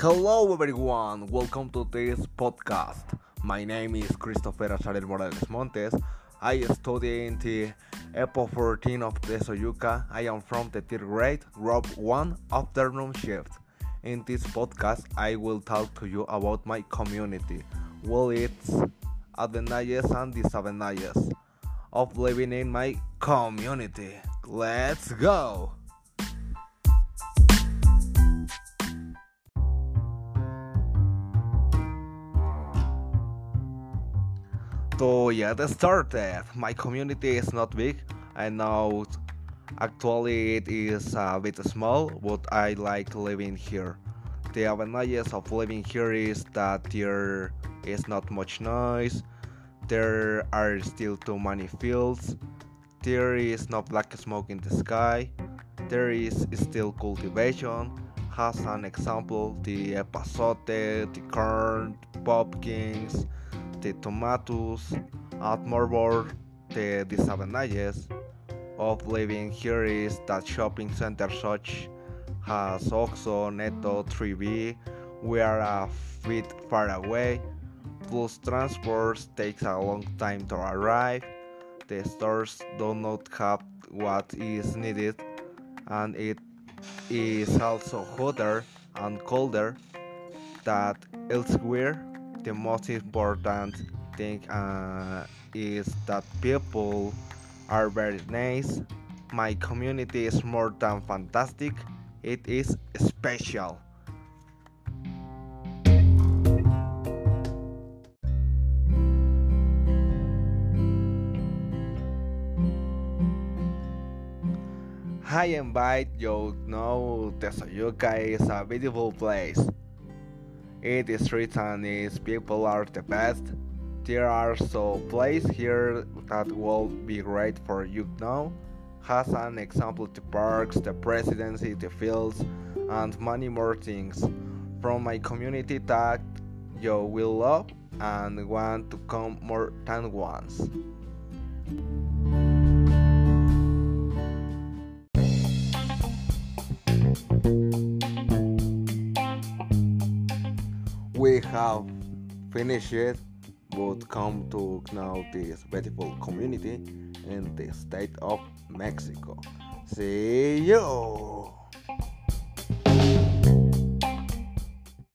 Hello, everyone. Welcome to this podcast. My name is Christopher Acharer Morales Montes. I study in the EPO 14 of Tezoyuca. I am from the third grade, group 1 afternoon shift. In this podcast, I will talk to you about my community. Well, it's advantages and disadvantages of living in my community. Let's go! To get started, my community is not big. I know actually it is a bit small, but I like living here. The advantages of living here is that there is not much noise, there are still too many fields, there is no black smoke in the sky, there is still cultivation. As an example, the epazote, the corn, pumpkins, the tomatoes, more the disadvantages of living here is that shopping centers such as Oxxo, Netto, 3B, we are a bit far away, plus transport takes a long time to arrive, the stores do not have what is needed, and it is also hotter and colder than elsewhere the most important thing uh, is that people are very nice. My community is more than fantastic, it is special. I invite you know Tezoyuca is a beautiful place. It is written is people are the best. There are so places here that will be great for you now. Has an example the parks, the presidency, the fields, and many more things. From my community that you will love and want to come more than once. We have finished but come to know this beautiful community in the state of Mexico. See you!